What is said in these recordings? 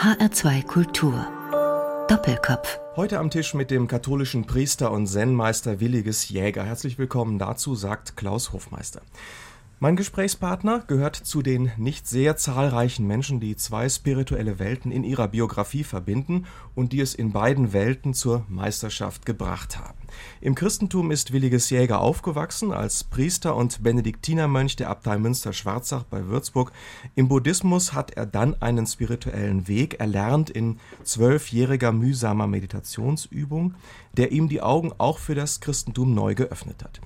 HR2 Kultur. Doppelkopf. Heute am Tisch mit dem katholischen Priester und Zen-Meister Williges Jäger. Herzlich willkommen dazu, sagt Klaus Hofmeister. Mein Gesprächspartner gehört zu den nicht sehr zahlreichen Menschen, die zwei spirituelle Welten in ihrer Biografie verbinden und die es in beiden Welten zur Meisterschaft gebracht haben. Im Christentum ist Williges Jäger aufgewachsen als Priester und Benediktinermönch der Abtei Münster-Schwarzach bei Würzburg. Im Buddhismus hat er dann einen spirituellen Weg erlernt in zwölfjähriger mühsamer Meditationsübung, der ihm die Augen auch für das Christentum neu geöffnet hat.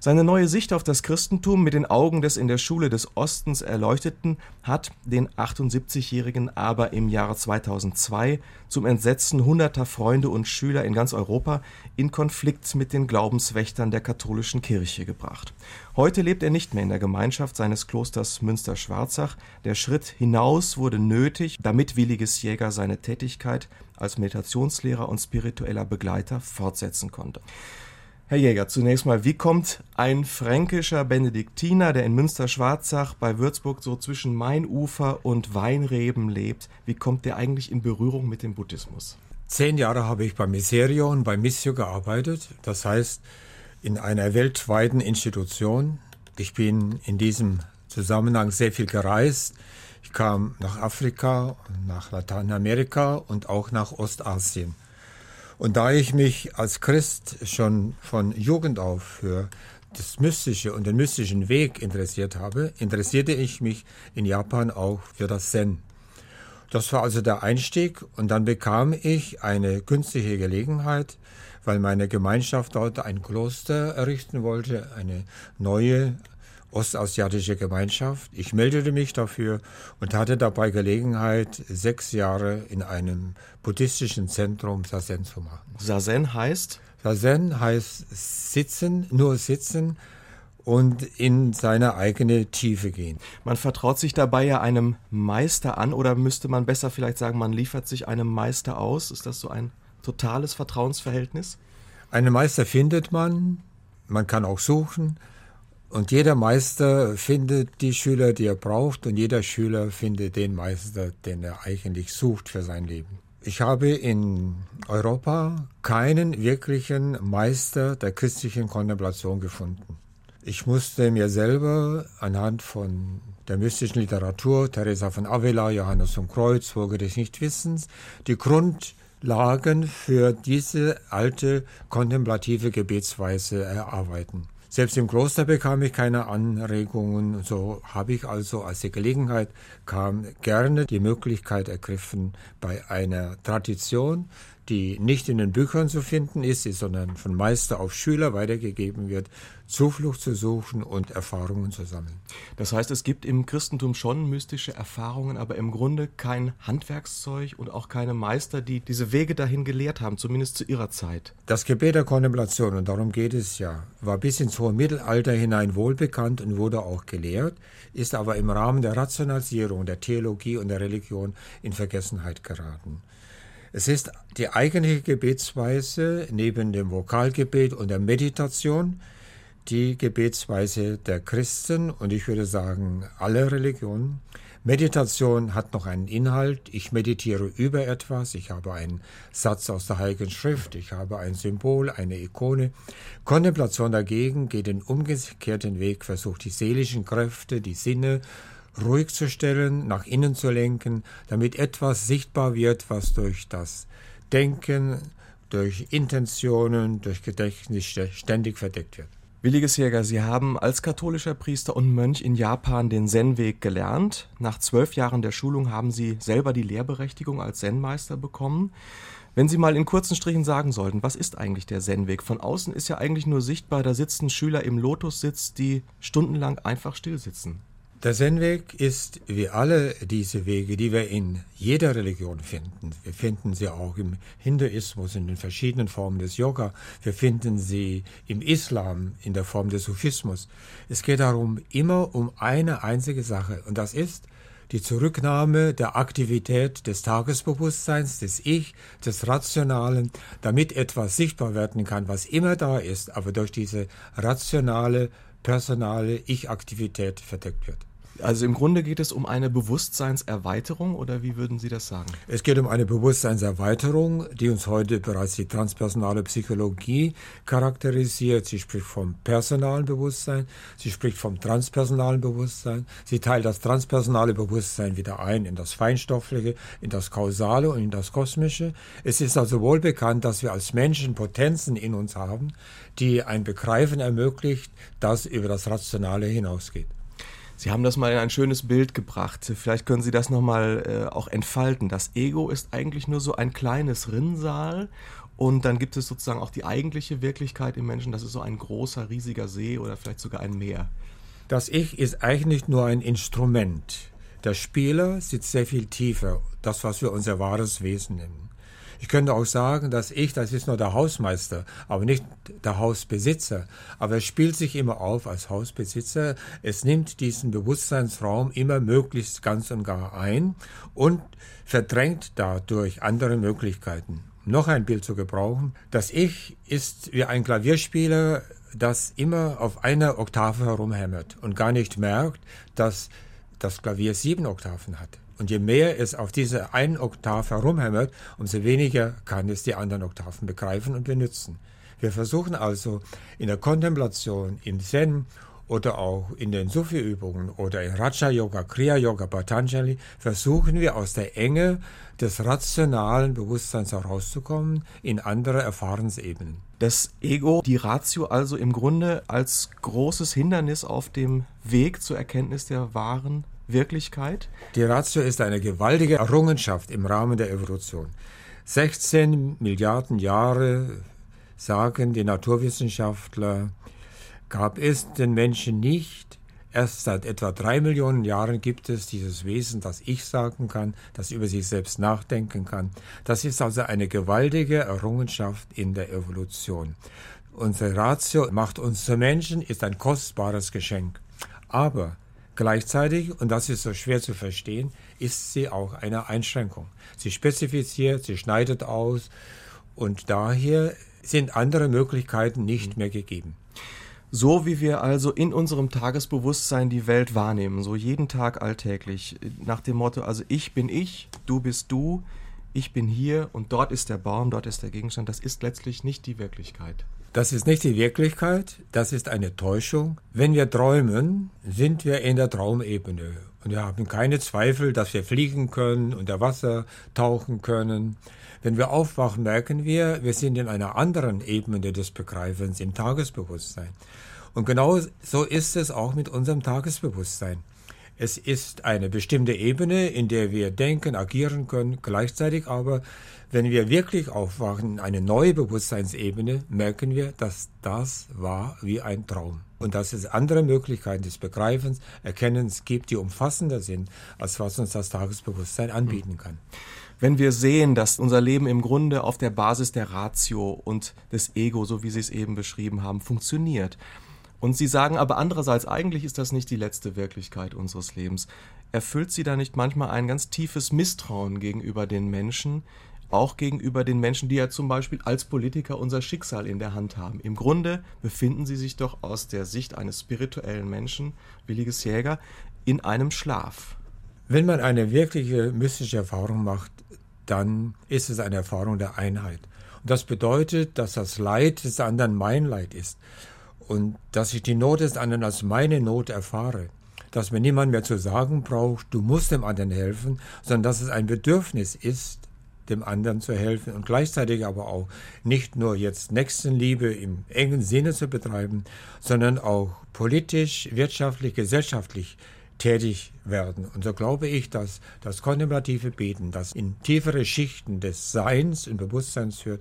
Seine neue Sicht auf das Christentum mit den Augen des in der Schule des Ostens Erleuchteten hat den 78-Jährigen aber im Jahre 2002 zum Entsetzen hunderter Freunde und Schüler in ganz Europa in Konflikt mit den Glaubenswächtern der katholischen Kirche gebracht. Heute lebt er nicht mehr in der Gemeinschaft seines Klosters Münster-Schwarzach. Der Schritt hinaus wurde nötig, damit Williges Jäger seine Tätigkeit als Meditationslehrer und spiritueller Begleiter fortsetzen konnte. Herr Jäger, zunächst mal, wie kommt ein fränkischer Benediktiner, der in Münster-Schwarzach bei Würzburg so zwischen Mainufer und Weinreben lebt, wie kommt der eigentlich in Berührung mit dem Buddhismus? Zehn Jahre habe ich bei Miserio und bei Missio gearbeitet, das heißt in einer weltweiten Institution. Ich bin in diesem Zusammenhang sehr viel gereist. Ich kam nach Afrika, nach Lateinamerika und auch nach Ostasien. Und da ich mich als Christ schon von Jugend auf für das Mystische und den mystischen Weg interessiert habe, interessierte ich mich in Japan auch für das Zen. Das war also der Einstieg und dann bekam ich eine günstige Gelegenheit, weil meine Gemeinschaft dort ein Kloster errichten wollte, eine neue ostasiatische Gemeinschaft. Ich meldete mich dafür und hatte dabei Gelegenheit, sechs Jahre in einem buddhistischen Zentrum Sazen zu machen. Sazen heißt? Sazen heißt sitzen, nur sitzen und in seine eigene Tiefe gehen. Man vertraut sich dabei ja einem Meister an oder müsste man besser vielleicht sagen, man liefert sich einem Meister aus? Ist das so ein totales Vertrauensverhältnis? Einen Meister findet man, man kann auch suchen, und jeder Meister findet die Schüler, die er braucht, und jeder Schüler findet den Meister, den er eigentlich sucht für sein Leben. Ich habe in Europa keinen wirklichen Meister der christlichen Kontemplation gefunden. Ich musste mir selber anhand von der mystischen Literatur, Teresa von Avila, Johannes vom Kreuz, Folge des Nichtwissens, die Grundlagen für diese alte kontemplative Gebetsweise erarbeiten. Selbst im Kloster bekam ich keine Anregungen. So habe ich also, als die Gelegenheit kam, gerne die Möglichkeit ergriffen, bei einer Tradition, die nicht in den Büchern zu finden ist, sondern von Meister auf Schüler weitergegeben wird, Zuflucht zu suchen und Erfahrungen zu sammeln. Das heißt, es gibt im Christentum schon mystische Erfahrungen, aber im Grunde kein Handwerkszeug und auch keine Meister, die diese Wege dahin gelehrt haben, zumindest zu ihrer Zeit. Das Gebet der Kontemplation, und darum geht es ja, war bis ins hohe Mittelalter hinein wohlbekannt und wurde auch gelehrt, ist aber im Rahmen der Rationalisierung der Theologie und der Religion in Vergessenheit geraten. Es ist die eigentliche Gebetsweise neben dem Vokalgebet und der Meditation, die Gebetsweise der Christen und ich würde sagen aller Religionen. Meditation hat noch einen Inhalt. Ich meditiere über etwas. Ich habe einen Satz aus der Heiligen Schrift. Ich habe ein Symbol, eine Ikone. Kontemplation dagegen geht den umgekehrten Weg, versucht die seelischen Kräfte, die Sinne ruhig zu stellen, nach innen zu lenken, damit etwas sichtbar wird, was durch das Denken, durch Intentionen, durch Gedächtnis ständig verdeckt wird. Williges Jäger, Sie haben als katholischer Priester und Mönch in Japan den Zen-Weg gelernt. Nach zwölf Jahren der Schulung haben Sie selber die Lehrberechtigung als Zen-Meister bekommen. Wenn Sie mal in kurzen Strichen sagen sollten, was ist eigentlich der Zen-Weg? Von außen ist ja eigentlich nur sichtbar, da sitzen Schüler im Lotussitz, die stundenlang einfach still sitzen. Der Zen-Weg ist wie alle diese Wege, die wir in jeder Religion finden. Wir finden sie auch im Hinduismus in den verschiedenen Formen des Yoga. Wir finden sie im Islam in der Form des Sufismus. Es geht darum immer um eine einzige Sache und das ist die Zurücknahme der Aktivität des Tagesbewusstseins, des Ich, des Rationalen, damit etwas sichtbar werden kann, was immer da ist, aber durch diese rationale, personale Ich-Aktivität verdeckt wird. Also im Grunde geht es um eine Bewusstseinserweiterung oder wie würden Sie das sagen? Es geht um eine Bewusstseinserweiterung, die uns heute bereits die transpersonale Psychologie charakterisiert. Sie spricht vom personalen Bewusstsein, sie spricht vom transpersonalen Bewusstsein, sie teilt das transpersonale Bewusstsein wieder ein in das Feinstoffliche, in das Kausale und in das Kosmische. Es ist also wohl bekannt, dass wir als Menschen Potenzen in uns haben, die ein Begreifen ermöglicht, das über das Rationale hinausgeht. Sie haben das mal in ein schönes Bild gebracht. Vielleicht können Sie das nochmal äh, auch entfalten. Das Ego ist eigentlich nur so ein kleines Rinnsal und dann gibt es sozusagen auch die eigentliche Wirklichkeit im Menschen. Das ist so ein großer, riesiger See oder vielleicht sogar ein Meer. Das Ich ist eigentlich nur ein Instrument. Der Spieler sitzt sehr viel tiefer, das, was wir unser wahres Wesen nennen. Ich könnte auch sagen, dass ich, das ist nur der Hausmeister, aber nicht der Hausbesitzer. Aber es spielt sich immer auf als Hausbesitzer. Es nimmt diesen Bewusstseinsraum immer möglichst ganz und gar ein und verdrängt dadurch andere Möglichkeiten. Noch ein Bild zu gebrauchen. Das Ich ist wie ein Klavierspieler, das immer auf einer Oktave herumhämmert und gar nicht merkt, dass das Klavier sieben Oktaven hat. Und je mehr es auf diese einen Oktav herumhämmert, umso weniger kann es die anderen Oktaven begreifen und benutzen. Wir versuchen also in der Kontemplation, im Zen oder auch in den Sufi-Übungen oder in Raja-Yoga, Kriya-Yoga, Patanjali, versuchen wir aus der Enge des rationalen Bewusstseins herauszukommen in andere Erfahrensebenen. Das Ego, die Ratio also im Grunde als großes Hindernis auf dem Weg zur Erkenntnis der wahren Wirklichkeit? Die Ratio ist eine gewaltige Errungenschaft im Rahmen der Evolution. 16 Milliarden Jahre, sagen die Naturwissenschaftler, gab es den Menschen nicht. Erst seit etwa drei Millionen Jahren gibt es dieses Wesen, das ich sagen kann, das über sich selbst nachdenken kann. Das ist also eine gewaltige Errungenschaft in der Evolution. Unsere Ratio macht uns zu Menschen, ist ein kostbares Geschenk. Aber Gleichzeitig, und das ist so schwer zu verstehen, ist sie auch eine Einschränkung. Sie spezifiziert, sie schneidet aus und daher sind andere Möglichkeiten nicht mehr gegeben. So wie wir also in unserem Tagesbewusstsein die Welt wahrnehmen, so jeden Tag alltäglich, nach dem Motto, also ich bin ich, du bist du, ich bin hier und dort ist der Baum, dort ist der Gegenstand, das ist letztlich nicht die Wirklichkeit. Das ist nicht die Wirklichkeit, das ist eine Täuschung. Wenn wir träumen, sind wir in der Traumebene. Und wir haben keine Zweifel, dass wir fliegen können, unter Wasser tauchen können. Wenn wir aufwachen, merken wir, wir sind in einer anderen Ebene des Begreifens, im Tagesbewusstsein. Und genau so ist es auch mit unserem Tagesbewusstsein. Es ist eine bestimmte Ebene, in der wir denken, agieren können, gleichzeitig aber, wenn wir wirklich aufwachen, eine neue Bewusstseinsebene, merken wir, dass das war wie ein Traum. Und dass es andere Möglichkeiten des Begreifens, Erkennens gibt, die umfassender sind, als was uns das Tagesbewusstsein anbieten kann. Wenn wir sehen, dass unser Leben im Grunde auf der Basis der Ratio und des Ego, so wie Sie es eben beschrieben haben, funktioniert, und Sie sagen aber andererseits, eigentlich ist das nicht die letzte Wirklichkeit unseres Lebens. Erfüllt Sie da nicht manchmal ein ganz tiefes Misstrauen gegenüber den Menschen, auch gegenüber den Menschen, die ja zum Beispiel als Politiker unser Schicksal in der Hand haben? Im Grunde befinden Sie sich doch aus der Sicht eines spirituellen Menschen, Williges Jäger, in einem Schlaf. Wenn man eine wirkliche mystische Erfahrung macht, dann ist es eine Erfahrung der Einheit. Und das bedeutet, dass das Leid des anderen mein Leid ist und dass ich die Not des anderen als meine Not erfahre. Dass mir niemand mehr zu sagen braucht, du musst dem anderen helfen, sondern dass es ein Bedürfnis ist, dem anderen zu helfen und gleichzeitig aber auch nicht nur jetzt Nächstenliebe im engen Sinne zu betreiben, sondern auch politisch, wirtschaftlich, gesellschaftlich tätig werden. Und so glaube ich, dass das kontemplative Beten, das in tiefere Schichten des Seins und Bewusstseins führt,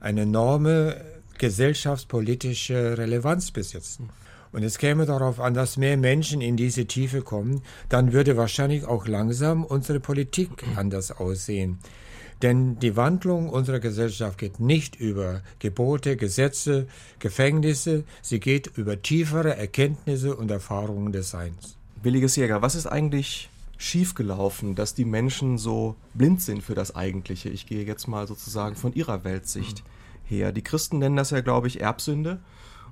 eine enorme gesellschaftspolitische Relevanz besitzen. Und es käme darauf an, dass mehr Menschen in diese Tiefe kommen, dann würde wahrscheinlich auch langsam unsere Politik anders aussehen. Denn die Wandlung unserer Gesellschaft geht nicht über Gebote, Gesetze, Gefängnisse, sie geht über tiefere Erkenntnisse und Erfahrungen des Seins. Williges Jäger, was ist eigentlich schiefgelaufen, dass die Menschen so blind sind für das Eigentliche? Ich gehe jetzt mal sozusagen von ihrer Weltsicht. Mhm her. Die Christen nennen das ja, glaube ich, Erbsünde.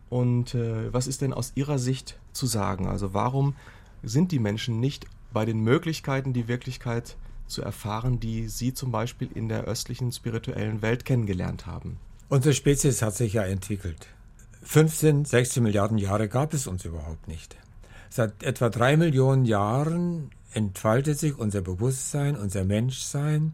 Und äh, was ist denn aus Ihrer Sicht zu sagen? Also warum sind die Menschen nicht bei den Möglichkeiten, die Wirklichkeit zu erfahren, die sie zum Beispiel in der östlichen spirituellen Welt kennengelernt haben. Unsere Spezies hat sich ja entwickelt. 15, 16 Milliarden Jahre gab es uns überhaupt nicht. Seit etwa drei Millionen Jahren entfaltet sich unser Bewusstsein, unser Menschsein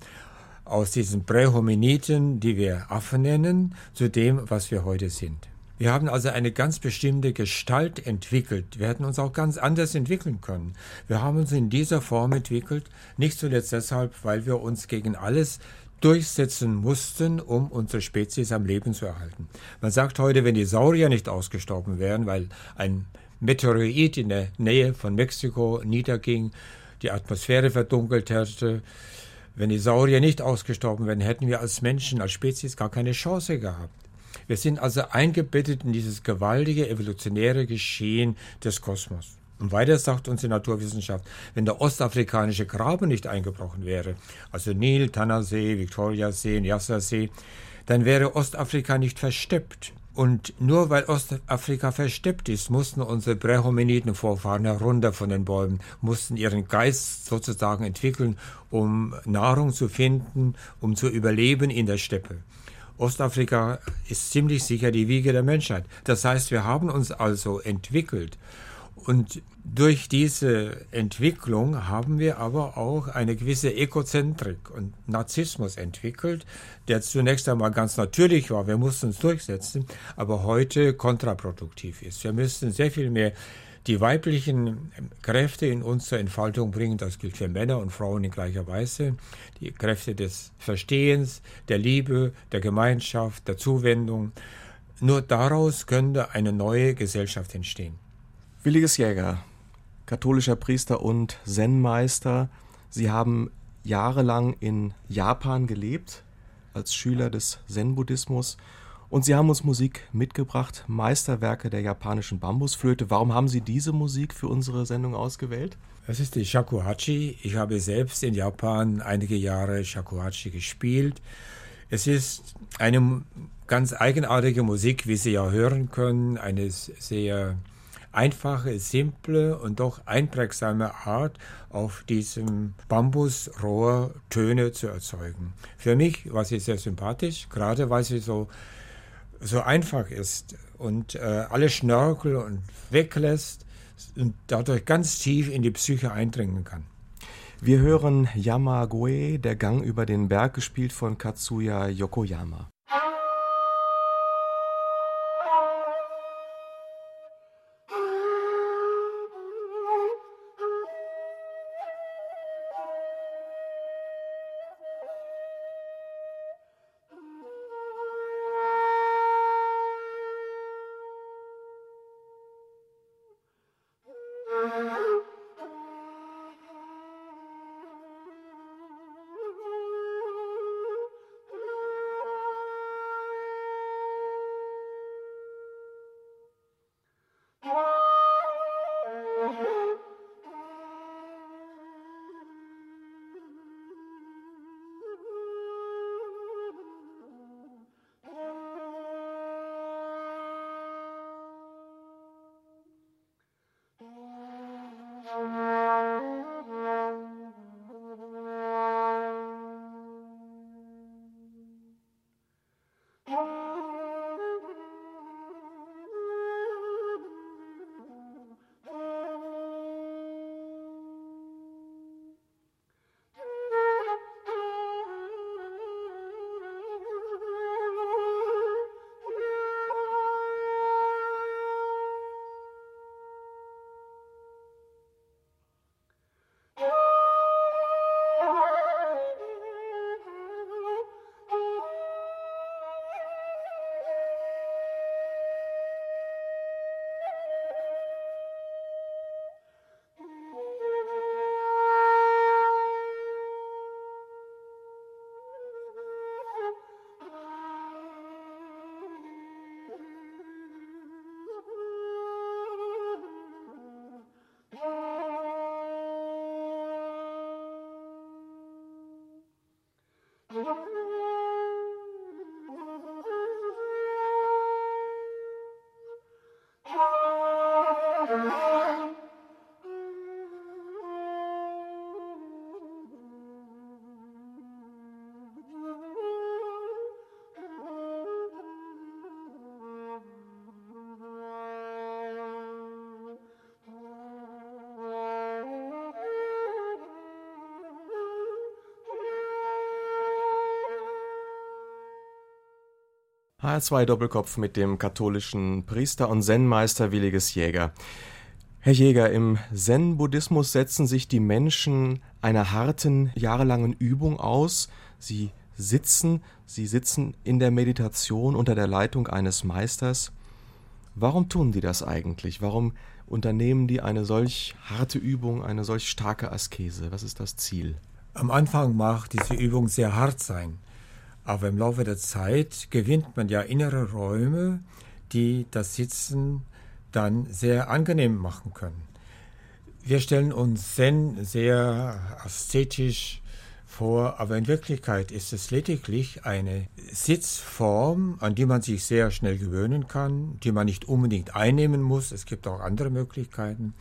aus diesen Prähominiden, die wir Affen nennen, zu dem, was wir heute sind. Wir haben also eine ganz bestimmte Gestalt entwickelt. Wir hätten uns auch ganz anders entwickeln können. Wir haben uns in dieser Form entwickelt, nicht zuletzt deshalb, weil wir uns gegen alles durchsetzen mussten, um unsere Spezies am Leben zu erhalten. Man sagt heute, wenn die Saurier nicht ausgestorben wären, weil ein Meteorit in der Nähe von Mexiko niederging, die Atmosphäre verdunkelt hätte, wenn die Saurier nicht ausgestorben wären, hätten wir als Menschen, als Spezies gar keine Chance gehabt. Wir sind also eingebettet in dieses gewaltige evolutionäre Geschehen des Kosmos. Und weiter sagt uns die Naturwissenschaft, wenn der ostafrikanische Graben nicht eingebrochen wäre, also Nil, Tanasee, Viktoriasee, Nyassa-See, dann wäre Ostafrika nicht versteppt. Und nur weil Ostafrika versteppt ist, mussten unsere Prähominiden-Vorfahren herunter von den Bäumen, mussten ihren Geist sozusagen entwickeln, um Nahrung zu finden, um zu überleben in der Steppe. Ostafrika ist ziemlich sicher die Wiege der Menschheit. Das heißt, wir haben uns also entwickelt. Und durch diese Entwicklung haben wir aber auch eine gewisse Ekozentrik und Narzissmus entwickelt, der zunächst einmal ganz natürlich war. Wir mussten uns durchsetzen, aber heute kontraproduktiv ist. Wir müssten sehr viel mehr die weiblichen Kräfte in uns zur Entfaltung bringen. Das gilt für Männer und Frauen in gleicher Weise. Die Kräfte des Verstehens, der Liebe, der Gemeinschaft, der Zuwendung. Nur daraus könnte eine neue Gesellschaft entstehen. Williges Jäger, katholischer Priester und Zen-Meister. Sie haben jahrelang in Japan gelebt, als Schüler des Zen-Buddhismus und Sie haben uns Musik mitgebracht, Meisterwerke der japanischen Bambusflöte. Warum haben Sie diese Musik für unsere Sendung ausgewählt? Es ist die Shakuhachi. Ich habe selbst in Japan einige Jahre Shakuhachi gespielt. Es ist eine ganz eigenartige Musik, wie Sie ja hören können. Eine sehr einfache, simple und doch einprägsame Art, auf diesem Bambusrohr Töne zu erzeugen. Für mich war sie sehr sympathisch, gerade weil sie so so einfach ist und äh, alle Schnörkel und weglässt und dadurch ganz tief in die Psyche eindringen kann. Wir hören Yamagoe, der Gang über den Berg, gespielt von Katsuya Yokoyama. HR2 Doppelkopf mit dem katholischen Priester und Zen-Meister Williges Jäger. Herr Jäger, im Zen-Buddhismus setzen sich die Menschen einer harten, jahrelangen Übung aus. Sie sitzen, sie sitzen in der Meditation unter der Leitung eines Meisters. Warum tun die das eigentlich? Warum unternehmen die eine solch harte Übung, eine solch starke Askese? Was ist das Ziel? Am Anfang mag diese Übung sehr hart sein. Aber im Laufe der Zeit gewinnt man ja innere Räume, die das Sitzen dann sehr angenehm machen können. Wir stellen uns Zen sehr ästhetisch vor, aber in Wirklichkeit ist es lediglich eine Sitzform, an die man sich sehr schnell gewöhnen kann, die man nicht unbedingt einnehmen muss. Es gibt auch andere Möglichkeiten,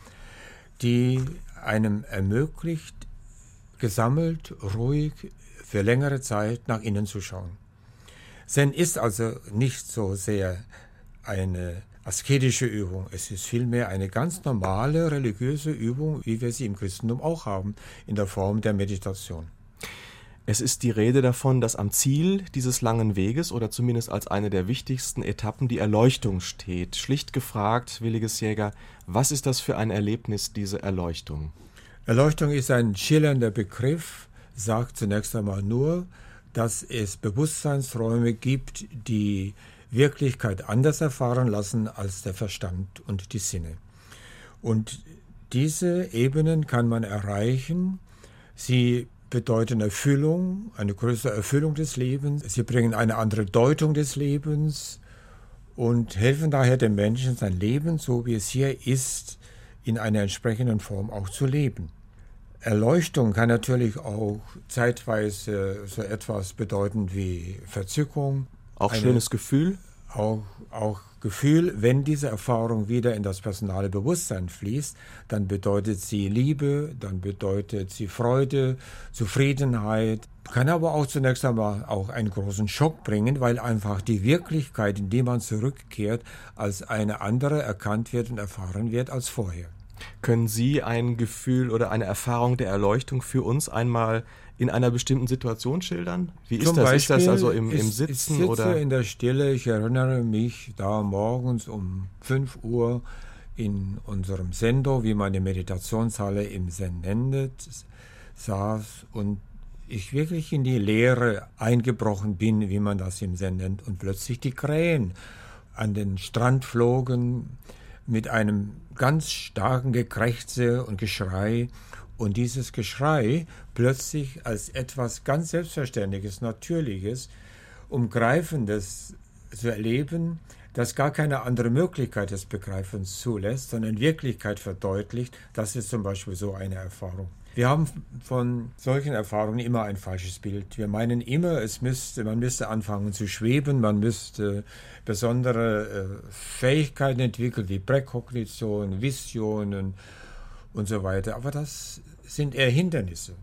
die einem ermöglicht, gesammelt, ruhig für längere Zeit nach innen zu schauen. Zen ist also nicht so sehr eine asketische Übung. Es ist vielmehr eine ganz normale religiöse Übung, wie wir sie im Christentum auch haben, in der Form der Meditation. Es ist die Rede davon, dass am Ziel dieses langen Weges oder zumindest als eine der wichtigsten Etappen die Erleuchtung steht. Schlicht gefragt, williges Jäger, was ist das für ein Erlebnis, diese Erleuchtung? Erleuchtung ist ein schillernder Begriff, sagt zunächst einmal nur, dass es Bewusstseinsräume gibt, die Wirklichkeit anders erfahren lassen als der Verstand und die Sinne. Und diese Ebenen kann man erreichen. Sie bedeuten Erfüllung, eine größere Erfüllung des Lebens. Sie bringen eine andere Deutung des Lebens und helfen daher dem Menschen, sein Leben, so wie es hier ist, in einer entsprechenden Form auch zu leben. Erleuchtung kann natürlich auch zeitweise so etwas bedeuten wie Verzückung. Auch Eine, schönes Gefühl? Auch, auch Gefühl, wenn diese Erfahrung wieder in das personale Bewusstsein fließt, dann bedeutet sie Liebe, dann bedeutet sie Freude, Zufriedenheit, kann aber auch zunächst einmal auch einen großen Schock bringen, weil einfach die Wirklichkeit, in die man zurückkehrt, als eine andere erkannt wird und erfahren wird als vorher. Können Sie ein Gefühl oder eine Erfahrung der Erleuchtung für uns einmal in einer bestimmten Situation schildern? Wie ist Zum das? Beispiel, ist das also im, im Sitzen ich sitze oder? in der Stille. Ich erinnere mich da morgens um 5 Uhr in unserem Sendo, wie man die Meditationshalle im Zen nennt, saß und ich wirklich in die Leere eingebrochen bin, wie man das im Zen nennt, und plötzlich die Krähen an den Strand flogen mit einem ganz starken Gekrächze und Geschrei und dieses Geschrei plötzlich als etwas ganz Selbstverständliches, Natürliches, Umgreifendes zu erleben, das gar keine andere Möglichkeit des Begreifens zulässt, sondern in Wirklichkeit verdeutlicht, das ist zum Beispiel so eine Erfahrung. Wir haben von solchen Erfahrungen immer ein falsches Bild. Wir meinen immer, es müsste, man müsste anfangen zu schweben, man müsste besondere äh, Fähigkeiten entwickeln, wie Präkognition, Visionen und so weiter. Aber das sind eher Hindernisse.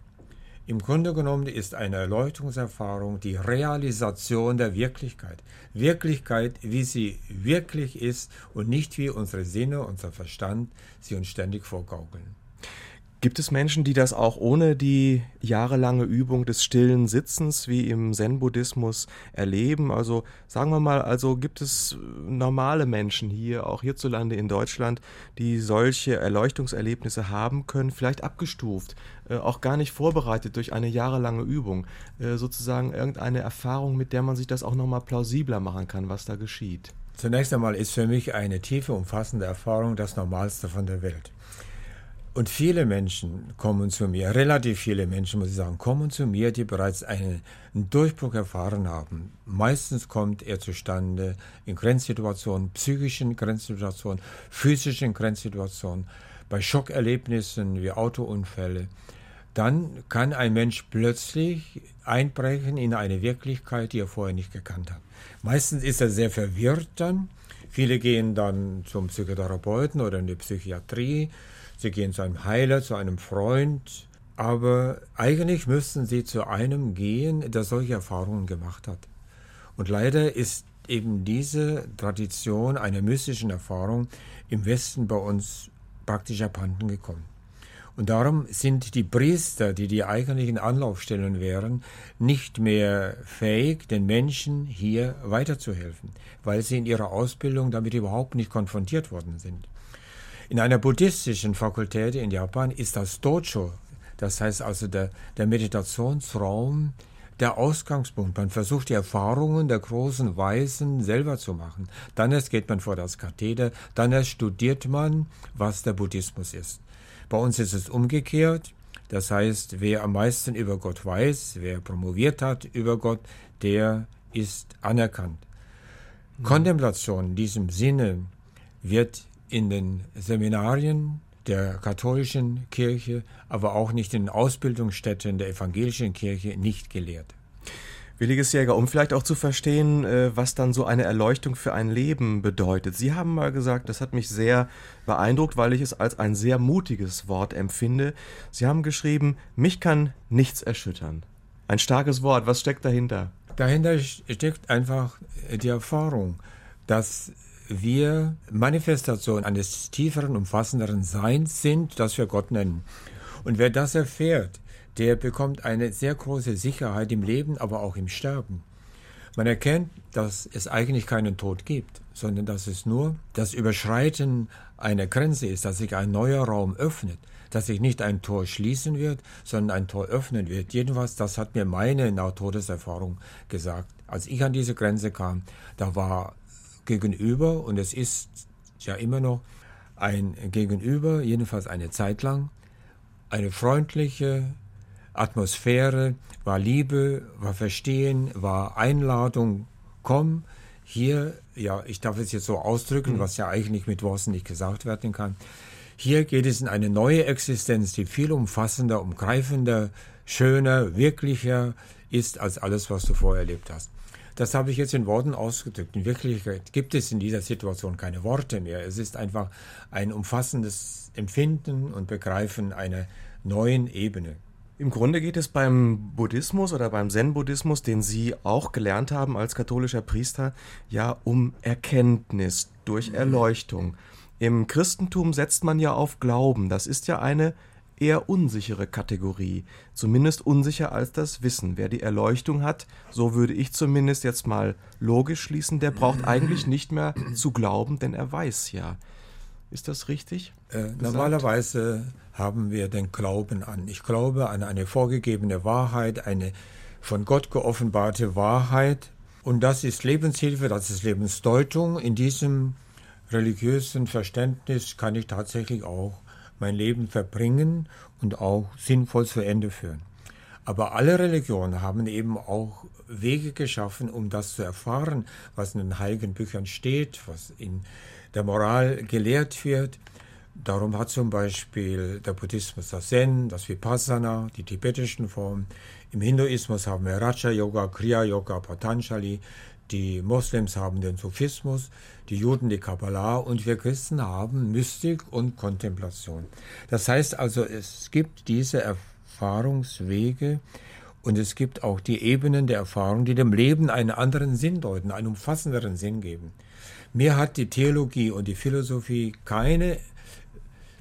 Im Grunde genommen ist eine Erleuchtungserfahrung die Realisation der Wirklichkeit. Wirklichkeit, wie sie wirklich ist und nicht wie unsere Sinne, unser Verstand sie uns ständig vorgaukeln. Gibt es Menschen, die das auch ohne die jahrelange Übung des stillen Sitzens wie im Zen-Buddhismus erleben? Also sagen wir mal, also gibt es normale Menschen hier, auch hierzulande in Deutschland, die solche Erleuchtungserlebnisse haben können, vielleicht abgestuft, äh, auch gar nicht vorbereitet durch eine jahrelange Übung, äh, sozusagen irgendeine Erfahrung, mit der man sich das auch nochmal plausibler machen kann, was da geschieht? Zunächst einmal ist für mich eine tiefe, umfassende Erfahrung das Normalste von der Welt. Und viele Menschen kommen zu mir, relativ viele Menschen, muss ich sagen, kommen zu mir, die bereits einen Durchbruch erfahren haben. Meistens kommt er zustande in Grenzsituationen, psychischen Grenzsituationen, physischen Grenzsituationen, bei Schockerlebnissen wie Autounfälle. Dann kann ein Mensch plötzlich einbrechen in eine Wirklichkeit, die er vorher nicht gekannt hat. Meistens ist er sehr verwirrt dann. Viele gehen dann zum Psychotherapeuten oder in die Psychiatrie sie gehen zu einem Heiler, zu einem Freund, aber eigentlich müssten sie zu einem gehen, der solche Erfahrungen gemacht hat. Und leider ist eben diese Tradition einer mystischen Erfahrung im Westen bei uns praktisch abhanden gekommen. Und darum sind die Priester, die die eigentlichen Anlaufstellen wären, nicht mehr fähig, den Menschen hier weiterzuhelfen, weil sie in ihrer Ausbildung damit überhaupt nicht konfrontiert worden sind. In einer buddhistischen Fakultät in Japan ist das Dojo, das heißt also der, der Meditationsraum, der Ausgangspunkt. Man versucht die Erfahrungen der großen Weisen selber zu machen. Dann erst geht man vor das Katheder, dann erst studiert man, was der Buddhismus ist. Bei uns ist es umgekehrt. Das heißt, wer am meisten über Gott weiß, wer promoviert hat über Gott, der ist anerkannt. Mhm. Kontemplation in diesem Sinne wird in den Seminarien der katholischen Kirche, aber auch nicht in den Ausbildungsstätten der evangelischen Kirche nicht gelehrt. Williges Jäger, um vielleicht auch zu verstehen, äh, was dann so eine Erleuchtung für ein Leben bedeutet. Sie haben mal gesagt, das hat mich sehr beeindruckt, weil ich es als ein sehr mutiges Wort empfinde. Sie haben geschrieben, mich kann nichts erschüttern. Ein starkes Wort, was steckt dahinter? Dahinter steckt einfach die Erfahrung, dass wir Manifestation eines tieferen, umfassenderen Seins sind, das wir Gott nennen. Und wer das erfährt, der bekommt eine sehr große Sicherheit im Leben, aber auch im Sterben. Man erkennt, dass es eigentlich keinen Tod gibt, sondern dass es nur das Überschreiten einer Grenze ist, dass sich ein neuer Raum öffnet, dass sich nicht ein Tor schließen wird, sondern ein Tor öffnen wird. Jedenfalls, das hat mir meine Nahtodeserfahrung gesagt. Als ich an diese Grenze kam, da war gegenüber, und es ist ja immer noch ein Gegenüber, jedenfalls eine Zeit lang, eine freundliche, Atmosphäre, war Liebe, war Verstehen, war Einladung, komm, hier, ja, ich darf es jetzt so ausdrücken, mhm. was ja eigentlich mit Worten nicht gesagt werden kann. Hier geht es in eine neue Existenz, die viel umfassender, umgreifender, schöner, wirklicher ist als alles, was du vorher erlebt hast. Das habe ich jetzt in Worten ausgedrückt. In Wirklichkeit gibt es in dieser Situation keine Worte mehr. Es ist einfach ein umfassendes Empfinden und Begreifen einer neuen Ebene. Im Grunde geht es beim Buddhismus oder beim Zen-Buddhismus, den Sie auch gelernt haben als katholischer Priester, ja um Erkenntnis durch Erleuchtung. Im Christentum setzt man ja auf Glauben. Das ist ja eine eher unsichere Kategorie, zumindest unsicher als das Wissen. Wer die Erleuchtung hat, so würde ich zumindest jetzt mal logisch schließen, der braucht eigentlich nicht mehr zu glauben, denn er weiß ja. Ist das richtig? Äh, normalerweise haben wir den Glauben an. Ich glaube an eine vorgegebene Wahrheit, eine von Gott geoffenbarte Wahrheit. Und das ist Lebenshilfe, das ist Lebensdeutung. In diesem religiösen Verständnis kann ich tatsächlich auch mein Leben verbringen und auch sinnvoll zu Ende führen. Aber alle Religionen haben eben auch Wege geschaffen, um das zu erfahren, was in den heiligen Büchern steht, was in der Moral gelehrt wird. Darum hat zum Beispiel der Buddhismus das Zen, das Vipassana, die tibetischen Formen. Im Hinduismus haben wir Raja Yoga, Kriya Yoga, Patanjali. Die Moslems haben den Sufismus, die Juden die Kabbalah und wir Christen haben Mystik und Kontemplation. Das heißt also, es gibt diese Erfahrungswege und es gibt auch die Ebenen der Erfahrung, die dem Leben einen anderen Sinn deuten, einen umfassenderen Sinn geben. Mir hat die Theologie und die Philosophie keine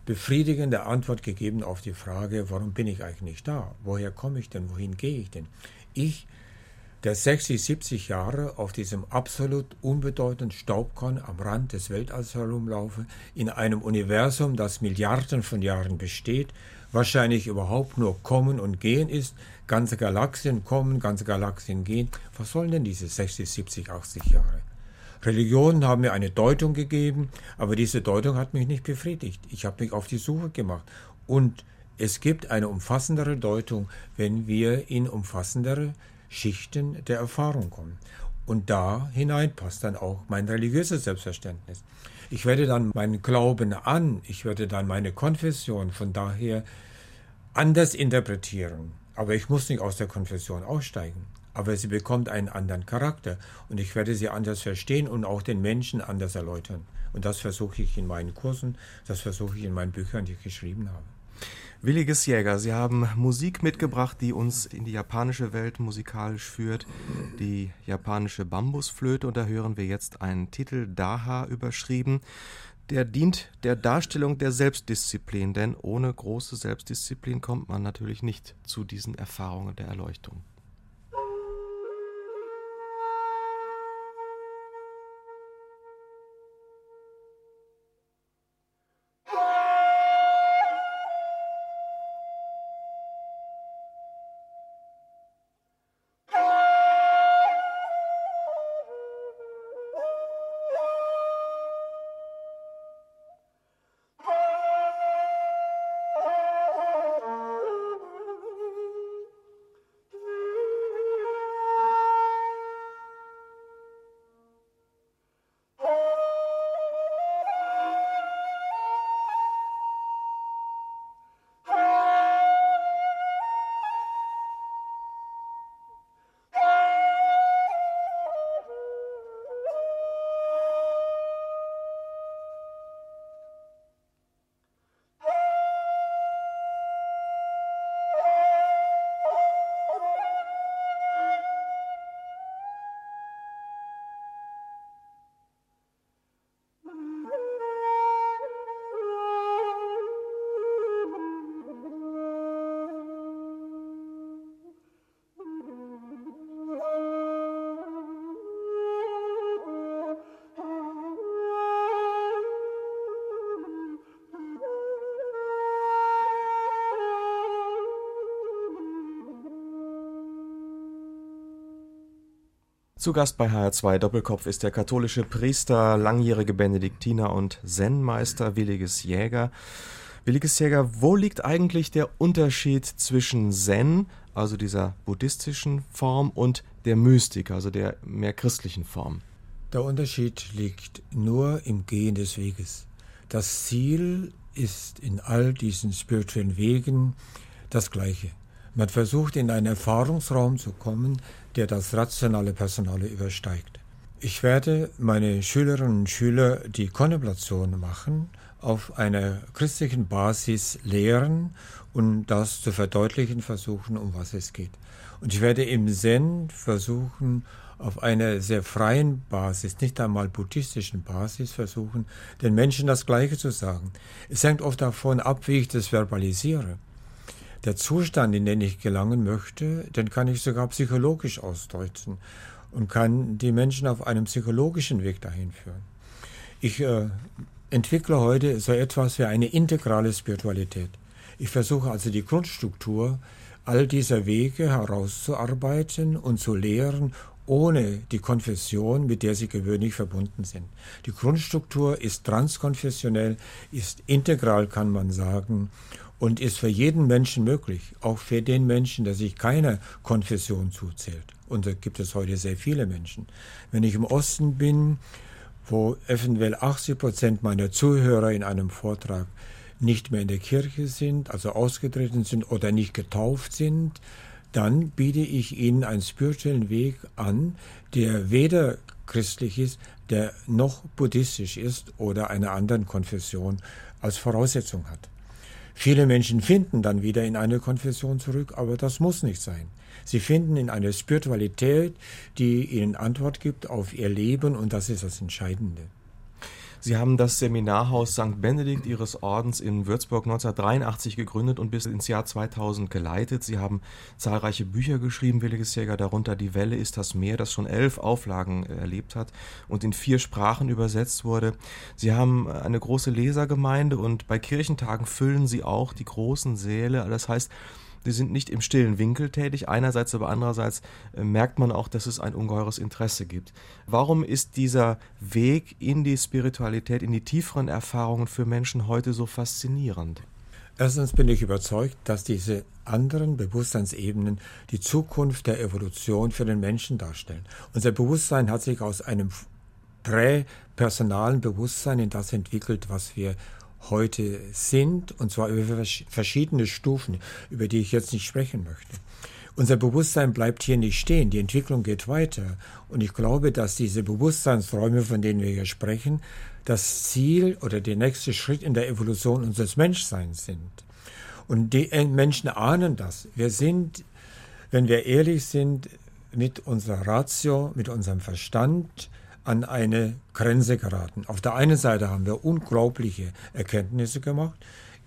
befriedigende Antwort gegeben auf die Frage, warum bin ich eigentlich da? Woher komme ich denn? Wohin gehe ich denn? Ich, der 60, 70 Jahre auf diesem absolut unbedeutenden Staubkorn am Rand des Weltalls herumlaufe, in einem Universum, das Milliarden von Jahren besteht, wahrscheinlich überhaupt nur kommen und gehen ist, ganze Galaxien kommen, ganze Galaxien gehen. Was sollen denn diese 60, 70, 80 Jahre? Religionen haben mir eine Deutung gegeben, aber diese Deutung hat mich nicht befriedigt. Ich habe mich auf die Suche gemacht. Und es gibt eine umfassendere Deutung, wenn wir in umfassendere Schichten der Erfahrung kommen. Und da hinein passt dann auch mein religiöses Selbstverständnis. Ich werde dann meinen Glauben an, ich werde dann meine Konfession von daher anders interpretieren. Aber ich muss nicht aus der Konfession aussteigen aber sie bekommt einen anderen Charakter und ich werde sie anders verstehen und auch den Menschen anders erläutern. Und das versuche ich in meinen Kursen, das versuche ich in meinen Büchern, die ich geschrieben habe. Williges Jäger, Sie haben Musik mitgebracht, die uns in die japanische Welt musikalisch führt, die japanische Bambusflöte und da hören wir jetzt einen Titel Daha überschrieben. der dient der Darstellung der Selbstdisziplin, denn ohne große Selbstdisziplin kommt man natürlich nicht zu diesen Erfahrungen der Erleuchtung. Zu Gast bei HR2 Doppelkopf ist der katholische Priester, langjährige Benediktiner und Zen-Meister Williges Jäger. Williges Jäger, wo liegt eigentlich der Unterschied zwischen Zen, also dieser buddhistischen Form, und der Mystik, also der mehr christlichen Form? Der Unterschied liegt nur im Gehen des Weges. Das Ziel ist in all diesen spirituellen Wegen das gleiche. Man versucht in einen Erfahrungsraum zu kommen, der das rationale Personale übersteigt. Ich werde meine Schülerinnen und Schüler die Kontemplation machen, auf einer christlichen Basis lehren und das zu verdeutlichen versuchen, um was es geht. Und ich werde im Zen versuchen, auf einer sehr freien Basis, nicht einmal buddhistischen Basis versuchen, den Menschen das Gleiche zu sagen. Es hängt oft davon ab, wie ich das verbalisiere. Der Zustand, in den ich gelangen möchte, den kann ich sogar psychologisch ausdeuten und kann die Menschen auf einem psychologischen Weg dahin führen. Ich äh, entwickle heute so etwas wie eine integrale Spiritualität. Ich versuche also die Grundstruktur all dieser Wege herauszuarbeiten und zu lehren, ohne die Konfession, mit der sie gewöhnlich verbunden sind. Die Grundstruktur ist transkonfessionell, ist integral, kann man sagen, und ist für jeden Menschen möglich, auch für den Menschen, der sich keiner Konfession zuzählt. Und da gibt es heute sehr viele Menschen. Wenn ich im Osten bin, wo eventuell 80 Prozent meiner Zuhörer in einem Vortrag nicht mehr in der Kirche sind, also ausgetreten sind oder nicht getauft sind, dann biete ich ihnen einen spirituellen Weg an, der weder christlich ist, der noch buddhistisch ist oder einer anderen Konfession als Voraussetzung hat. Viele Menschen finden dann wieder in eine Konfession zurück, aber das muss nicht sein. Sie finden in eine Spiritualität, die ihnen Antwort gibt auf ihr Leben und das ist das Entscheidende. Sie haben das Seminarhaus St. Benedikt Ihres Ordens in Würzburg 1983 gegründet und bis ins Jahr 2000 geleitet. Sie haben zahlreiche Bücher geschrieben, Williges Jäger, darunter Die Welle ist das Meer, das schon elf Auflagen erlebt hat und in vier Sprachen übersetzt wurde. Sie haben eine große Lesergemeinde und bei Kirchentagen füllen Sie auch die großen Säle. Das heißt, die sind nicht im stillen Winkel tätig. Einerseits, aber andererseits äh, merkt man auch, dass es ein ungeheures Interesse gibt. Warum ist dieser Weg in die Spiritualität, in die tieferen Erfahrungen für Menschen heute so faszinierend? Erstens bin ich überzeugt, dass diese anderen Bewusstseinsebenen die Zukunft der Evolution für den Menschen darstellen. Unser Bewusstsein hat sich aus einem präpersonalen Bewusstsein in das entwickelt, was wir heute sind, und zwar über verschiedene Stufen, über die ich jetzt nicht sprechen möchte. Unser Bewusstsein bleibt hier nicht stehen, die Entwicklung geht weiter. Und ich glaube, dass diese Bewusstseinsräume, von denen wir hier sprechen, das Ziel oder der nächste Schritt in der Evolution unseres Menschseins sind. Und die Menschen ahnen das. Wir sind, wenn wir ehrlich sind, mit unserer Ratio, mit unserem Verstand an eine Grenze geraten. Auf der einen Seite haben wir unglaubliche Erkenntnisse gemacht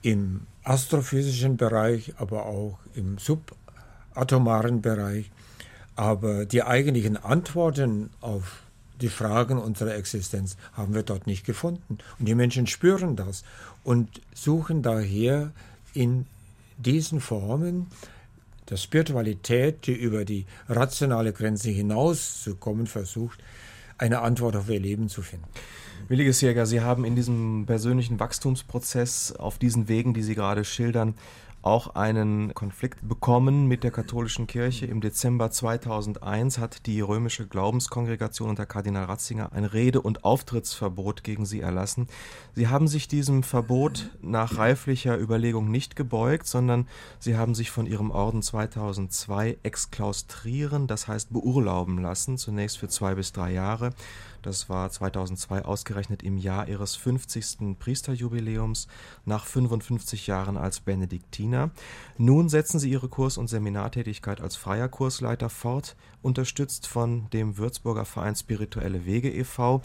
im astrophysischen Bereich, aber auch im subatomaren Bereich. Aber die eigentlichen Antworten auf die Fragen unserer Existenz haben wir dort nicht gefunden. Und die Menschen spüren das und suchen daher in diesen Formen der Spiritualität, die über die rationale Grenze hinauszukommen versucht, eine Antwort auf ihr Leben zu finden. Williges Jäger, Sie haben in diesem persönlichen Wachstumsprozess auf diesen Wegen, die Sie gerade schildern, auch einen Konflikt bekommen mit der katholischen Kirche. Im Dezember 2001 hat die römische Glaubenskongregation unter Kardinal Ratzinger ein Rede- und Auftrittsverbot gegen sie erlassen. Sie haben sich diesem Verbot nach reiflicher Überlegung nicht gebeugt, sondern sie haben sich von ihrem Orden 2002 exklaustrieren, das heißt beurlauben lassen, zunächst für zwei bis drei Jahre. Das war 2002 ausgerechnet im Jahr ihres 50. Priesterjubiläums nach 55 Jahren als Benediktiner. Nun setzen sie ihre Kurs- und Seminartätigkeit als freier Kursleiter fort, unterstützt von dem Würzburger Verein Spirituelle Wege e.V.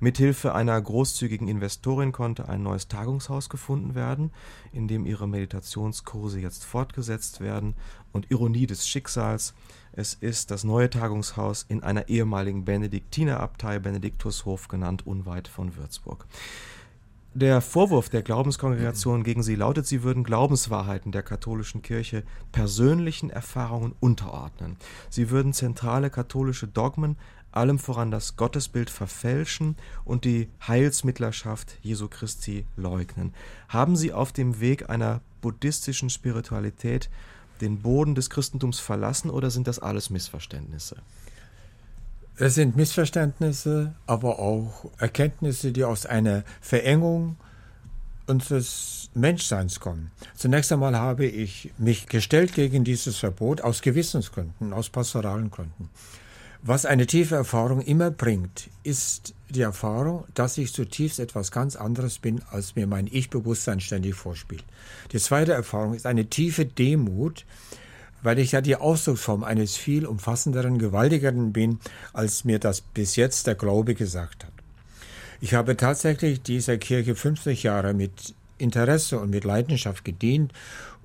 Mithilfe einer großzügigen Investorin konnte ein neues Tagungshaus gefunden werden, in dem ihre Meditationskurse jetzt fortgesetzt werden. Und Ironie des Schicksals, es ist das neue Tagungshaus in einer ehemaligen Benediktinerabtei, Benediktushof genannt, unweit von Würzburg. Der Vorwurf der Glaubenskongregation gegen sie lautet, sie würden Glaubenswahrheiten der katholischen Kirche persönlichen Erfahrungen unterordnen. Sie würden zentrale katholische Dogmen, allem voran das Gottesbild verfälschen und die Heilsmittlerschaft Jesu Christi leugnen. Haben sie auf dem Weg einer buddhistischen Spiritualität den Boden des Christentums verlassen oder sind das alles Missverständnisse? Es sind Missverständnisse, aber auch Erkenntnisse, die aus einer Verengung unseres Menschseins kommen. Zunächst einmal habe ich mich gestellt gegen dieses Verbot aus Gewissensgründen, aus pastoralen Gründen. Was eine tiefe Erfahrung immer bringt, ist die Erfahrung, dass ich zutiefst etwas ganz anderes bin, als mir mein Ich-Bewusstsein ständig vorspielt. Die zweite Erfahrung ist eine tiefe Demut, weil ich ja die Ausdrucksform eines viel umfassenderen, gewaltigeren bin, als mir das bis jetzt der Glaube gesagt hat. Ich habe tatsächlich dieser Kirche 50 Jahre mit Interesse und mit Leidenschaft gedient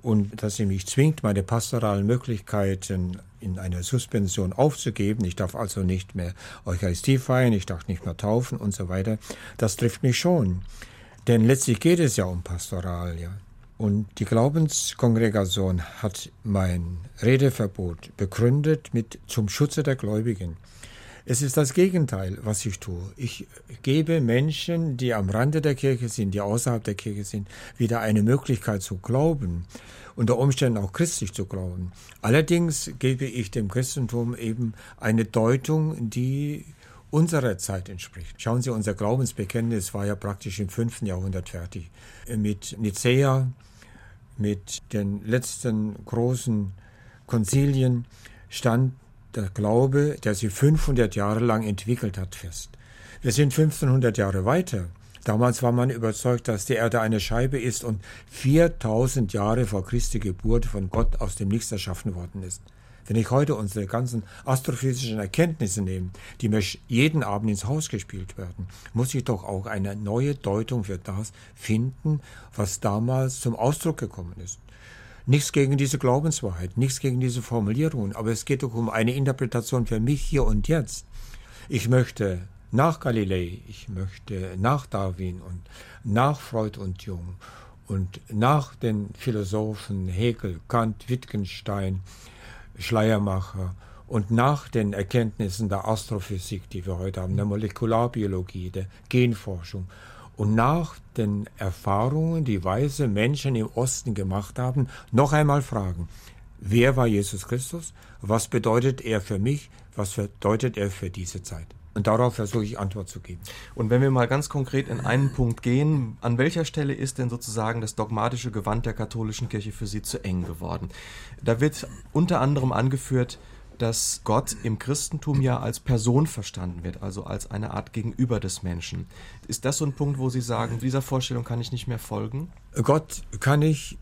und dass sie mich zwingt, meine pastoralen Möglichkeiten in einer Suspension aufzugeben. Ich darf also nicht mehr Eucharistie feiern, ich darf nicht mehr taufen und so weiter. Das trifft mich schon. Denn letztlich geht es ja um Pastoral, ja. Und die Glaubenskongregation hat mein Redeverbot begründet mit zum Schutze der Gläubigen. Es ist das Gegenteil, was ich tue. Ich gebe Menschen, die am Rande der Kirche sind, die außerhalb der Kirche sind, wieder eine Möglichkeit zu glauben, unter Umständen auch christlich zu glauben. Allerdings gebe ich dem Christentum eben eine Deutung, die unserer Zeit entspricht. Schauen Sie, unser Glaubensbekenntnis war ja praktisch im fünften Jahrhundert fertig. Mit Nicäa, mit den letzten großen Konzilien stand der Glaube, der sich 500 Jahre lang entwickelt hat, fest. Wir sind 1500 Jahre weiter. Damals war man überzeugt, dass die Erde eine Scheibe ist und 4000 Jahre vor Christi Geburt von Gott aus dem Nichts erschaffen worden ist. Wenn ich heute unsere ganzen astrophysischen Erkenntnisse nehme, die mir jeden Abend ins Haus gespielt werden, muss ich doch auch eine neue Deutung für das finden, was damals zum Ausdruck gekommen ist. Nichts gegen diese Glaubenswahrheit, nichts gegen diese Formulierungen, aber es geht doch um eine Interpretation für mich hier und jetzt. Ich möchte nach Galilei, ich möchte nach Darwin und nach Freud und Jung und nach den Philosophen Hegel, Kant, Wittgenstein, Schleiermacher und nach den Erkenntnissen der Astrophysik, die wir heute haben, der Molekularbiologie, der Genforschung und nach den Erfahrungen, die weise Menschen im Osten gemacht haben, noch einmal fragen, wer war Jesus Christus? Was bedeutet er für mich? Was bedeutet er für diese Zeit? Und darauf versuche ich Antwort zu geben. Und wenn wir mal ganz konkret in einen Punkt gehen, an welcher Stelle ist denn sozusagen das dogmatische Gewand der katholischen Kirche für Sie zu eng geworden? Da wird unter anderem angeführt, dass Gott im Christentum ja als Person verstanden wird, also als eine Art Gegenüber des Menschen. Ist das so ein Punkt, wo Sie sagen, dieser Vorstellung kann ich nicht mehr folgen? Gott kann ich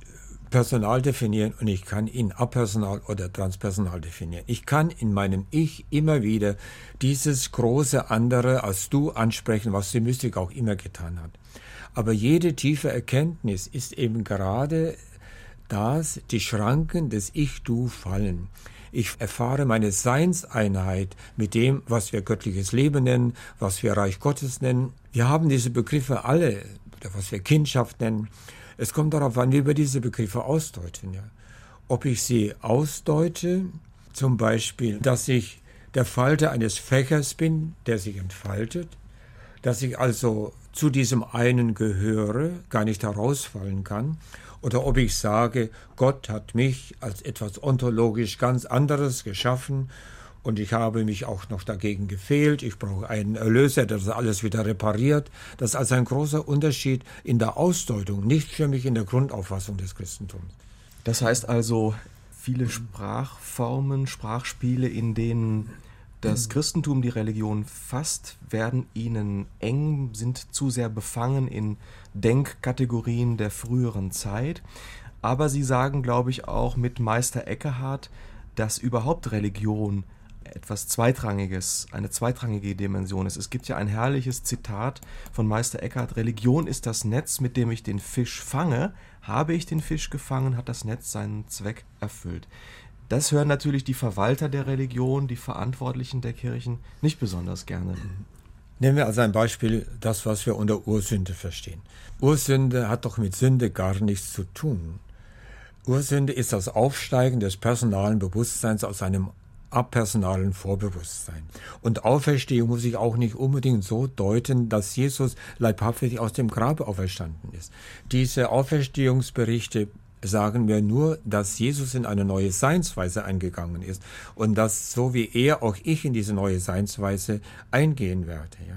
personal definieren und ich kann ihn apersonal oder transpersonal definieren. Ich kann in meinem Ich immer wieder dieses große andere als du ansprechen, was die Mystik auch immer getan hat. Aber jede tiefe Erkenntnis ist eben gerade das, die Schranken des Ich-Du fallen. Ich erfahre meine Seinseinheit mit dem, was wir göttliches Leben nennen, was wir Reich Gottes nennen. Wir haben diese Begriffe alle, was wir Kindschaft nennen. Es kommt darauf an, wie wir diese Begriffe ausdeuten. Ja. Ob ich sie ausdeute, zum Beispiel, dass ich der Falter eines Fächers bin, der sich entfaltet, dass ich also zu diesem einen gehöre, gar nicht herausfallen kann, oder ob ich sage, Gott hat mich als etwas ontologisch ganz anderes geschaffen und ich habe mich auch noch dagegen gefehlt. Ich brauche einen Erlöser, der das alles wieder repariert. Das ist also ein großer Unterschied in der Ausdeutung, nicht für mich in der Grundauffassung des Christentums. Das heißt also, viele Sprachformen, Sprachspiele, in denen das Christentum die Religion fasst, werden ihnen eng, sind zu sehr befangen in Denkkategorien der früheren Zeit. Aber sie sagen, glaube ich, auch mit Meister Eckehart, dass überhaupt Religion etwas Zweitrangiges, eine zweitrangige Dimension ist. Es gibt ja ein herrliches Zitat von Meister Eckhart, Religion ist das Netz, mit dem ich den Fisch fange. Habe ich den Fisch gefangen, hat das Netz seinen Zweck erfüllt. Das hören natürlich die Verwalter der Religion, die Verantwortlichen der Kirchen nicht besonders gerne. Nehmen wir also ein Beispiel das, was wir unter Ursünde verstehen. Ursünde hat doch mit Sünde gar nichts zu tun. Ursünde ist das Aufsteigen des personalen Bewusstseins aus einem apersonalen Vorbewusstsein. Und Auferstehung muss ich auch nicht unbedingt so deuten, dass Jesus leibhaftig aus dem Grab auferstanden ist. Diese Auferstehungsberichte sagen mir nur, dass Jesus in eine neue Seinsweise eingegangen ist und dass so wie er auch ich in diese neue Seinsweise eingehen werde. Ja.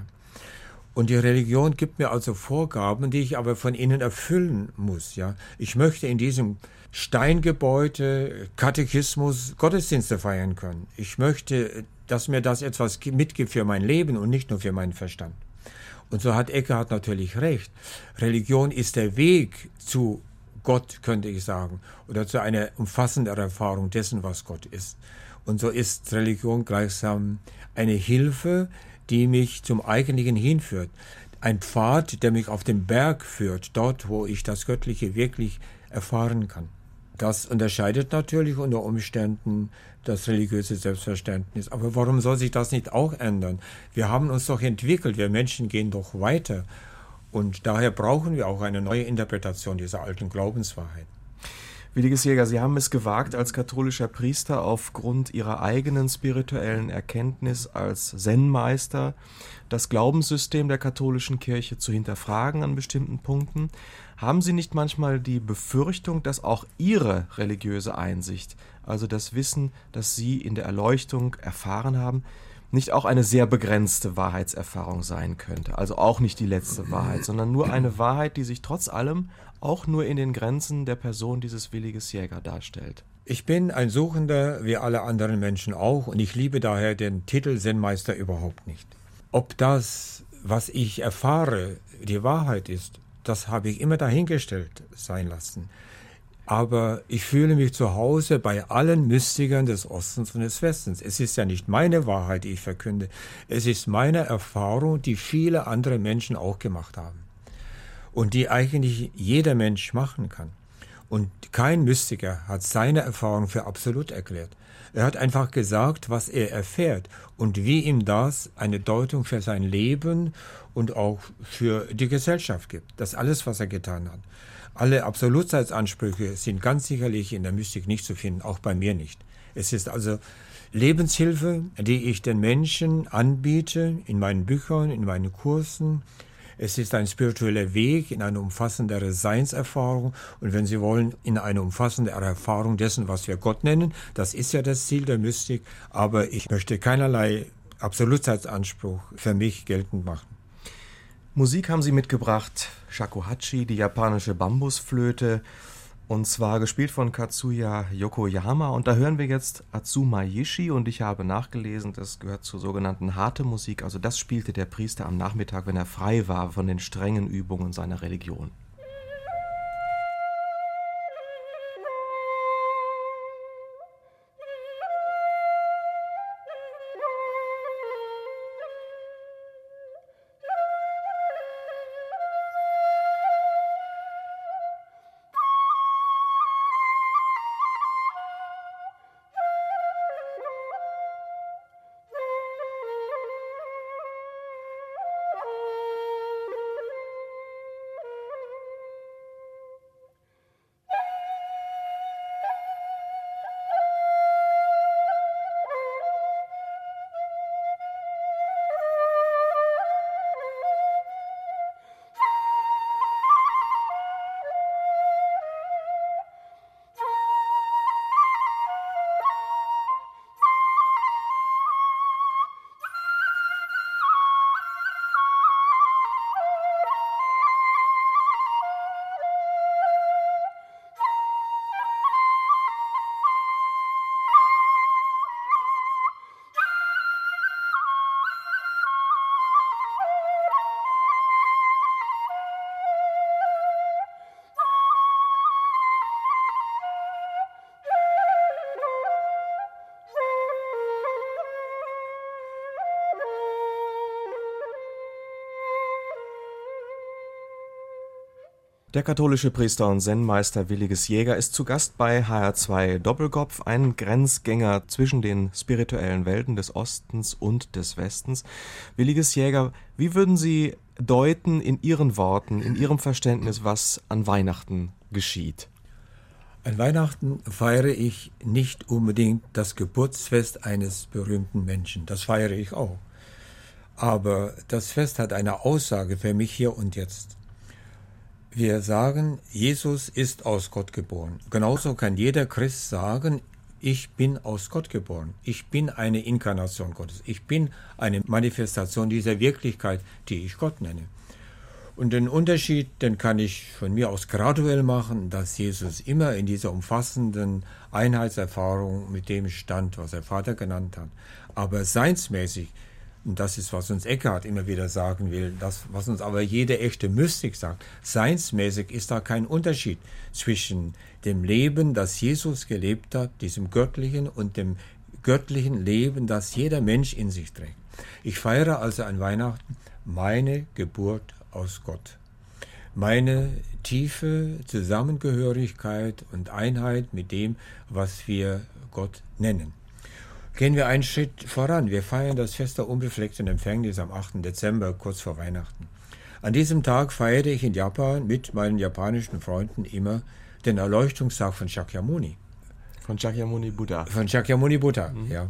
Und die Religion gibt mir also Vorgaben, die ich aber von ihnen erfüllen muss. Ja, ich möchte in diesem Steingebäude, Katechismus, Gottesdienste feiern können. Ich möchte, dass mir das etwas mitgibt für mein Leben und nicht nur für meinen Verstand. Und so hat Eckhart natürlich recht. Religion ist der Weg zu Gott, könnte ich sagen, oder zu einer umfassenderen Erfahrung dessen, was Gott ist. Und so ist Religion gleichsam eine Hilfe, die mich zum Eigentlichen hinführt. Ein Pfad, der mich auf den Berg führt, dort, wo ich das Göttliche wirklich erfahren kann. Das unterscheidet natürlich unter Umständen das religiöse Selbstverständnis. Aber warum soll sich das nicht auch ändern? Wir haben uns doch entwickelt, wir Menschen gehen doch weiter. Und daher brauchen wir auch eine neue Interpretation dieser alten Glaubenswahrheit. Williges Jäger, Sie haben es gewagt, als katholischer Priester aufgrund Ihrer eigenen spirituellen Erkenntnis als Zen-Meister das Glaubenssystem der katholischen Kirche zu hinterfragen an bestimmten Punkten. Haben Sie nicht manchmal die Befürchtung, dass auch Ihre religiöse Einsicht, also das Wissen, das Sie in der Erleuchtung erfahren haben, nicht auch eine sehr begrenzte Wahrheitserfahrung sein könnte? Also auch nicht die letzte Wahrheit, sondern nur eine Wahrheit, die sich trotz allem auch nur in den Grenzen der Person dieses williges Jäger darstellt. Ich bin ein Suchender wie alle anderen Menschen auch und ich liebe daher den Titel Zen-Meister überhaupt nicht. Ob das, was ich erfahre, die Wahrheit ist, das habe ich immer dahingestellt sein lassen. Aber ich fühle mich zu Hause bei allen Mystikern des Ostens und des Westens. Es ist ja nicht meine Wahrheit, die ich verkünde. Es ist meine Erfahrung, die viele andere Menschen auch gemacht haben und die eigentlich jeder Mensch machen kann. Und kein Mystiker hat seine Erfahrung für absolut erklärt. Er hat einfach gesagt, was er erfährt und wie ihm das eine Deutung für sein Leben und auch für die Gesellschaft gibt. Das alles, was er getan hat. Alle Absolutheitsansprüche sind ganz sicherlich in der Mystik nicht zu finden, auch bei mir nicht. Es ist also Lebenshilfe, die ich den Menschen anbiete in meinen Büchern, in meinen Kursen, es ist ein spiritueller Weg in eine umfassendere Seinserfahrung und wenn Sie wollen, in eine umfassendere Erfahrung dessen, was wir Gott nennen. Das ist ja das Ziel der Mystik, aber ich möchte keinerlei Absolutheitsanspruch für mich geltend machen. Musik haben Sie mitgebracht, Shakuhachi, die japanische Bambusflöte, und zwar gespielt von Katsuya Yokoyama. Und da hören wir jetzt Atsuma Yishi. Und ich habe nachgelesen, das gehört zur sogenannten harte Musik. Also das spielte der Priester am Nachmittag, wenn er frei war von den strengen Übungen seiner Religion. Der katholische Priester und Zen-Meister Williges Jäger ist zu Gast bei HR2 Doppelkopf, ein Grenzgänger zwischen den spirituellen Welten des Ostens und des Westens. Williges Jäger, wie würden Sie deuten in Ihren Worten, in Ihrem Verständnis, was an Weihnachten geschieht? An Weihnachten feiere ich nicht unbedingt das Geburtsfest eines berühmten Menschen. Das feiere ich auch. Aber das Fest hat eine Aussage für mich hier und jetzt. Wir sagen, Jesus ist aus Gott geboren. Genauso kann jeder Christ sagen, ich bin aus Gott geboren. Ich bin eine Inkarnation Gottes. Ich bin eine Manifestation dieser Wirklichkeit, die ich Gott nenne. Und den Unterschied, den kann ich von mir aus graduell machen, dass Jesus immer in dieser umfassenden Einheitserfahrung mit dem stand, was er Vater genannt hat. Aber seinsmäßig und das ist, was uns Eckhart immer wieder sagen will, das, was uns aber jede echte Mystik sagt. Seinsmäßig ist da kein Unterschied zwischen dem Leben, das Jesus gelebt hat, diesem göttlichen, und dem göttlichen Leben, das jeder Mensch in sich trägt. Ich feiere also an Weihnachten meine Geburt aus Gott. Meine tiefe Zusammengehörigkeit und Einheit mit dem, was wir Gott nennen. Gehen wir einen Schritt voran. Wir feiern das Fest der unbefleckten Empfängnis am 8. Dezember, kurz vor Weihnachten. An diesem Tag feiere ich in Japan mit meinen japanischen Freunden immer den Erleuchtungstag von Shakyamuni. Von Shakyamuni Buddha. Von Shakyamuni Buddha, mhm. ja.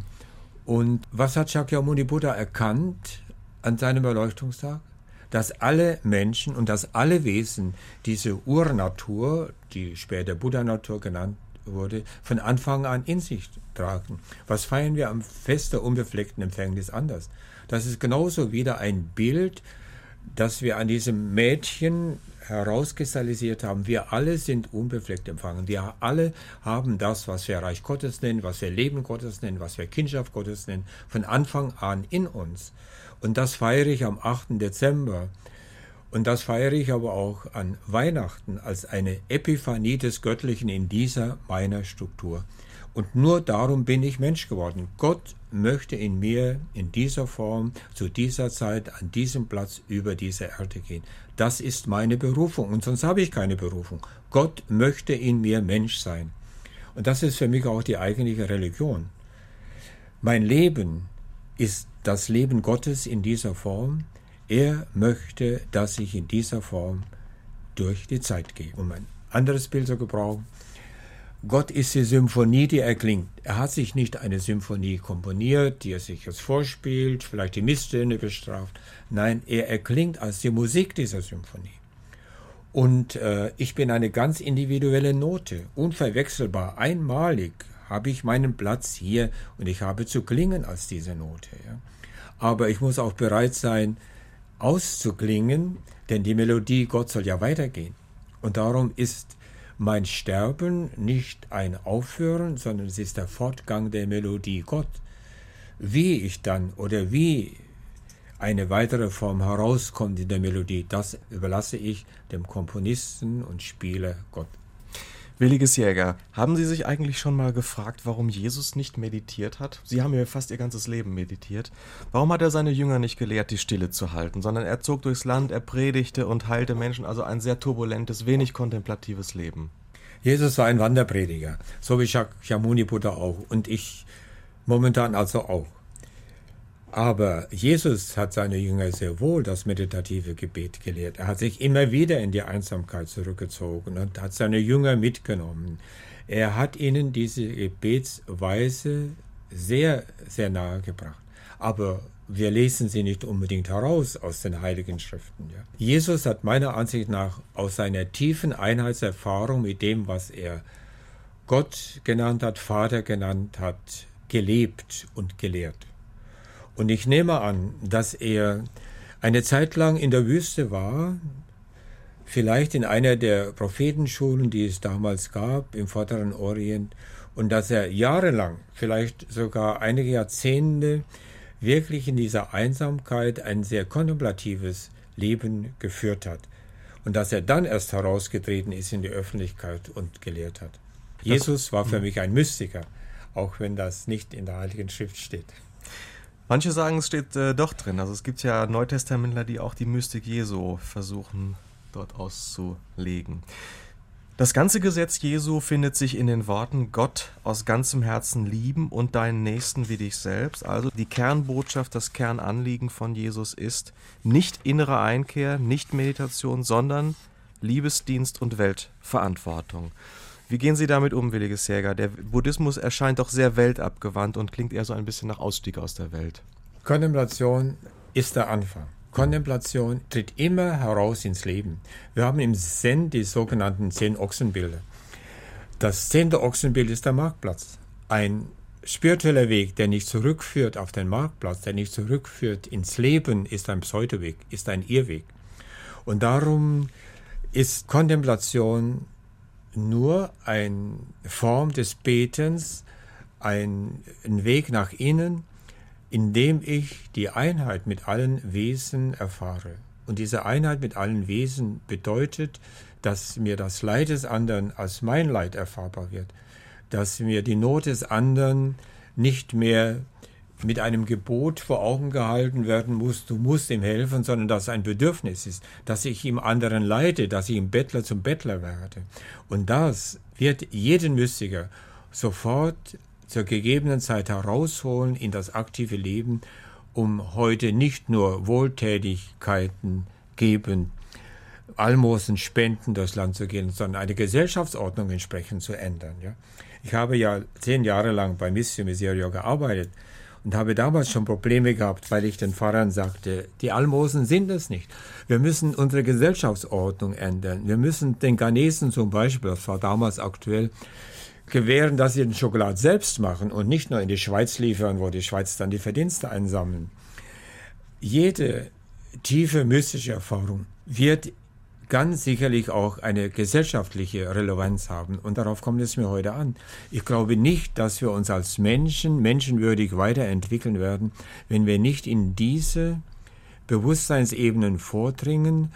Und was hat Shakyamuni Buddha erkannt an seinem Erleuchtungstag? Dass alle Menschen und dass alle Wesen diese Urnatur, die später Buddha-Natur genannt wurde, von Anfang an in sich tragen. Was feiern wir am Fest der unbefleckten Empfängnis anders? Das ist genauso wieder ein Bild, das wir an diesem Mädchen herauskristallisiert haben. Wir alle sind unbefleckt empfangen. Wir alle haben das, was wir Reich Gottes nennen, was wir Leben Gottes nennen, was wir Kindschaft Gottes nennen, von Anfang an in uns. Und das feiere ich am 8. Dezember und das feiere ich aber auch an Weihnachten als eine Epiphanie des Göttlichen in dieser meiner Struktur. Und nur darum bin ich Mensch geworden. Gott möchte in mir in dieser Form, zu dieser Zeit, an diesem Platz über diese Erde gehen. Das ist meine Berufung und sonst habe ich keine Berufung. Gott möchte in mir Mensch sein. Und das ist für mich auch die eigentliche Religion. Mein Leben ist das Leben Gottes in dieser Form er möchte, dass ich in dieser Form durch die Zeit gehe. Um ein anderes Bild zu gebrauchen, Gott ist die Symphonie, die erklingt. Er hat sich nicht eine Symphonie komponiert, die er sich jetzt vorspielt, vielleicht die Misstöne bestraft. Nein, er erklingt als die Musik dieser Symphonie. Und äh, ich bin eine ganz individuelle Note, unverwechselbar, einmalig habe ich meinen Platz hier und ich habe zu klingen als diese Note. Ja. Aber ich muss auch bereit sein, auszuklingen, denn die Melodie Gott soll ja weitergehen. Und darum ist mein Sterben nicht ein Aufhören, sondern es ist der Fortgang der Melodie Gott. Wie ich dann oder wie eine weitere Form herauskommt in der Melodie, das überlasse ich dem Komponisten und Spieler Gott. Williges Jäger, haben Sie sich eigentlich schon mal gefragt, warum Jesus nicht meditiert hat? Sie haben ja fast Ihr ganzes Leben meditiert. Warum hat er seine Jünger nicht gelehrt, die Stille zu halten, sondern er zog durchs Land, er predigte und heilte Menschen, also ein sehr turbulentes, wenig kontemplatives Leben? Jesus war ein Wanderprediger, so wie Shakyamuni Buddha auch und ich momentan also auch. Aber Jesus hat seine Jünger sehr wohl das meditative Gebet gelehrt. Er hat sich immer wieder in die Einsamkeit zurückgezogen und hat seine Jünger mitgenommen. Er hat ihnen diese Gebetsweise sehr, sehr nahe gebracht. Aber wir lesen sie nicht unbedingt heraus aus den Heiligen Schriften. Ja. Jesus hat meiner Ansicht nach aus seiner tiefen Einheitserfahrung mit dem, was er Gott genannt hat, Vater genannt hat, gelebt und gelehrt. Und ich nehme an, dass er eine Zeit lang in der Wüste war, vielleicht in einer der Prophetenschulen, die es damals gab im Vorderen Orient, und dass er jahrelang, vielleicht sogar einige Jahrzehnte, wirklich in dieser Einsamkeit ein sehr kontemplatives Leben geführt hat. Und dass er dann erst herausgetreten ist in die Öffentlichkeit und gelehrt hat. Jesus war für mich ein Mystiker, auch wenn das nicht in der Heiligen Schrift steht. Manche sagen, es steht äh, doch drin. Also es gibt ja Neutestamentler, die auch die Mystik Jesu versuchen dort auszulegen. Das ganze Gesetz Jesu findet sich in den Worten Gott aus ganzem Herzen lieben und deinen Nächsten wie dich selbst. Also die Kernbotschaft, das Kernanliegen von Jesus ist nicht innere Einkehr, nicht Meditation, sondern Liebesdienst und Weltverantwortung. Wie gehen Sie damit um, Williges Jäger? Der Buddhismus erscheint doch sehr weltabgewandt und klingt eher so ein bisschen nach Ausstieg aus der Welt. Kontemplation ist der Anfang. Kontemplation tritt immer heraus ins Leben. Wir haben im Zen die sogenannten zehn Ochsenbilder. Das zehnte Ochsenbild ist der Marktplatz. Ein spiritueller Weg, der nicht zurückführt auf den Marktplatz, der nicht zurückführt ins Leben, ist ein Pseudoweg, ist ein Irrweg. Und darum ist Kontemplation nur eine Form des Betens, ein, Weg nach innen, indem ich die Einheit mit allen Wesen erfahre. Und diese Einheit mit allen Wesen bedeutet, dass mir das Leid des anderen als mein Leid erfahrbar wird, dass mir die Not des anderen nicht mehr mit einem Gebot vor Augen gehalten werden muss, du musst ihm helfen, sondern dass es ein Bedürfnis ist, dass ich ihm anderen leide, dass ich ihm Bettler zum Bettler werde. Und das wird jeden Mystiker sofort zur gegebenen Zeit herausholen in das aktive Leben, um heute nicht nur Wohltätigkeiten geben, Almosen spenden durchs Land zu gehen, sondern eine Gesellschaftsordnung entsprechend zu ändern. Ja. Ich habe ja zehn Jahre lang bei Missio Miserio gearbeitet und habe damals schon Probleme gehabt, weil ich den Pfarrern sagte, die Almosen sind es nicht. Wir müssen unsere Gesellschaftsordnung ändern. Wir müssen den Ghanesen zum Beispiel, das war damals aktuell, gewähren, dass sie den Schokolad selbst machen und nicht nur in die Schweiz liefern, wo die Schweiz dann die Verdienste einsammeln. Jede tiefe mystische Erfahrung wird ganz sicherlich auch eine gesellschaftliche Relevanz haben. Und darauf kommt es mir heute an. Ich glaube nicht, dass wir uns als Menschen menschenwürdig weiterentwickeln werden, wenn wir nicht in diese Bewusstseinsebenen vordringen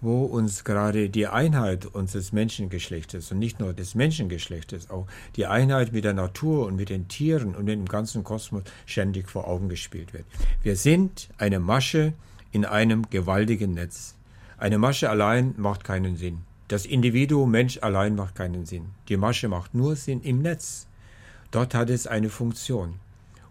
wo uns gerade die Einheit unseres Menschengeschlechtes und nicht nur des Menschengeschlechtes, auch die Einheit mit der Natur und mit den Tieren und mit dem ganzen Kosmos ständig vor Augen gespielt wird. Wir sind eine Masche in einem gewaltigen Netz. Eine Masche allein macht keinen Sinn. Das Individuum Mensch allein macht keinen Sinn. Die Masche macht nur Sinn im Netz. Dort hat es eine Funktion.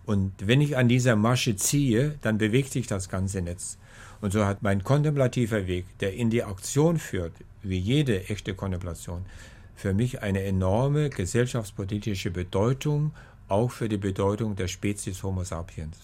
Und wenn ich an dieser Masche ziehe, dann bewegt sich das ganze Netz. Und so hat mein kontemplativer Weg, der in die Aktion führt, wie jede echte Kontemplation, für mich eine enorme gesellschaftspolitische Bedeutung, auch für die Bedeutung der Spezies Homo sapiens.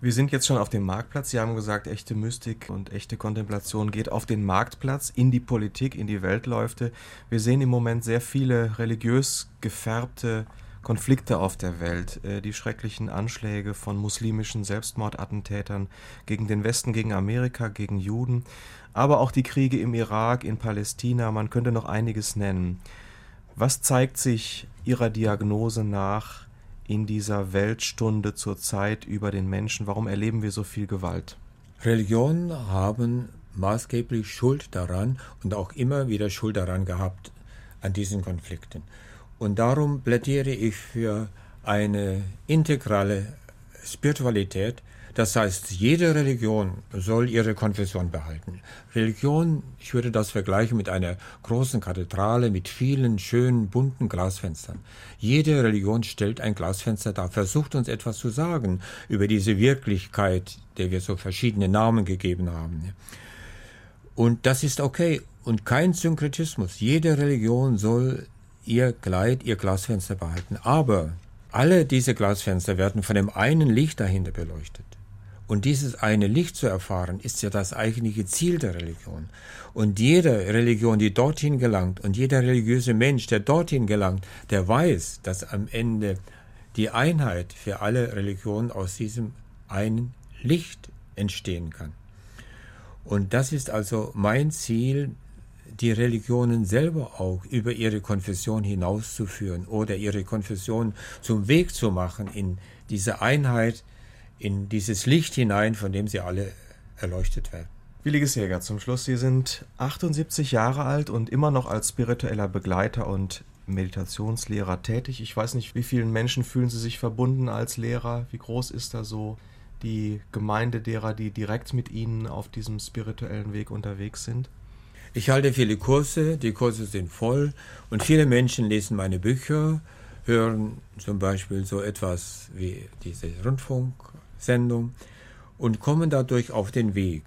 Wir sind jetzt schon auf dem Marktplatz. Sie haben gesagt, echte Mystik und echte Kontemplation geht auf den Marktplatz, in die Politik, in die Weltläufe. Wir sehen im Moment sehr viele religiös gefärbte Konflikte auf der Welt, äh, die schrecklichen Anschläge von muslimischen Selbstmordattentätern gegen den Westen, gegen Amerika, gegen Juden, aber auch die Kriege im Irak, in Palästina, man könnte noch einiges nennen. Was zeigt sich Ihrer Diagnose nach in dieser Weltstunde zur Zeit über den Menschen? Warum erleben wir so viel Gewalt? Religionen haben maßgeblich Schuld daran und auch immer wieder Schuld daran gehabt an diesen Konflikten. Und darum plädiere ich für eine integrale Spiritualität. Das heißt, jede Religion soll ihre Konfession behalten. Religion, ich würde das vergleichen mit einer großen Kathedrale mit vielen schönen bunten Glasfenstern. Jede Religion stellt ein Glasfenster dar, versucht uns etwas zu sagen über diese Wirklichkeit, der wir so verschiedene Namen gegeben haben. Und das ist okay. Und kein Synkretismus. Jede Religion soll ihr Kleid, ihr Glasfenster behalten. Aber alle diese Glasfenster werden von dem einen Licht dahinter beleuchtet. Und dieses eine Licht zu erfahren, ist ja das eigentliche Ziel der Religion. Und jede Religion, die dorthin gelangt, und jeder religiöse Mensch, der dorthin gelangt, der weiß, dass am Ende die Einheit für alle Religionen aus diesem einen Licht entstehen kann. Und das ist also mein Ziel, die Religionen selber auch über ihre Konfession hinauszuführen oder ihre Konfession zum Weg zu machen in diese Einheit, in dieses Licht hinein, von dem sie alle erleuchtet werden. Williges Jäger, zum Schluss, Sie sind 78 Jahre alt und immer noch als spiritueller Begleiter und Meditationslehrer tätig. Ich weiß nicht, wie vielen Menschen fühlen Sie sich verbunden als Lehrer? Wie groß ist da so die Gemeinde derer, die direkt mit Ihnen auf diesem spirituellen Weg unterwegs sind? Ich halte viele Kurse, die Kurse sind voll und viele Menschen lesen meine Bücher, hören zum Beispiel so etwas wie diese Rundfunksendung und kommen dadurch auf den Weg.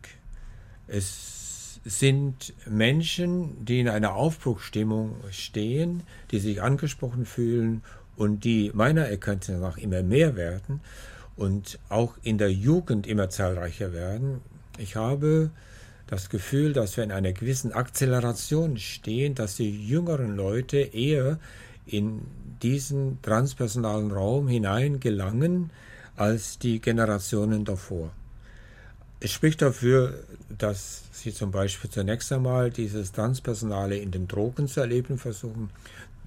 Es sind Menschen, die in einer Aufbruchstimmung stehen, die sich angesprochen fühlen und die meiner Erkenntnis nach immer mehr werden und auch in der Jugend immer zahlreicher werden. Ich habe das Gefühl, dass wir in einer gewissen Akzeleration stehen, dass die jüngeren Leute eher in diesen transpersonalen Raum hineingelangen als die Generationen davor. Es spricht dafür, dass sie zum Beispiel zunächst einmal dieses Transpersonale in den Drogen zu erleben versuchen.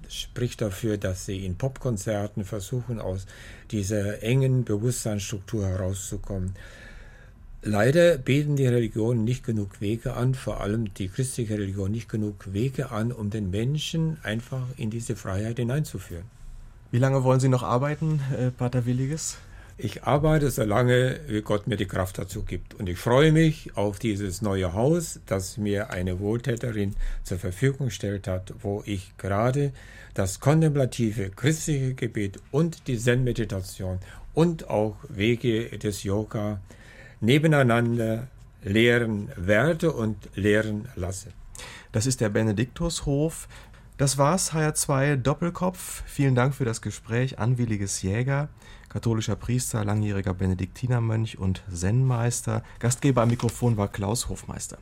Es spricht dafür, dass sie in Popkonzerten versuchen, aus dieser engen Bewusstseinsstruktur herauszukommen. Leider bieten die Religionen nicht genug Wege an, vor allem die christliche Religion nicht genug Wege an, um den Menschen einfach in diese Freiheit hineinzuführen. Wie lange wollen Sie noch arbeiten, äh, Pater Williges? Ich arbeite so lange, wie Gott mir die Kraft dazu gibt. Und ich freue mich auf dieses neue Haus, das mir eine Wohltäterin zur Verfügung gestellt hat, wo ich gerade das kontemplative christliche Gebet und die Zen-Meditation und auch Wege des Yoga nebeneinander lehren werde und lehren lasse. Das ist der Benediktushof. Das war's, HR2 Doppelkopf. Vielen Dank für das Gespräch. Anwilliges Jäger, katholischer Priester, langjähriger Benediktinermönch und Zen-Meister. Gastgeber am Mikrofon war Klaus Hofmeister.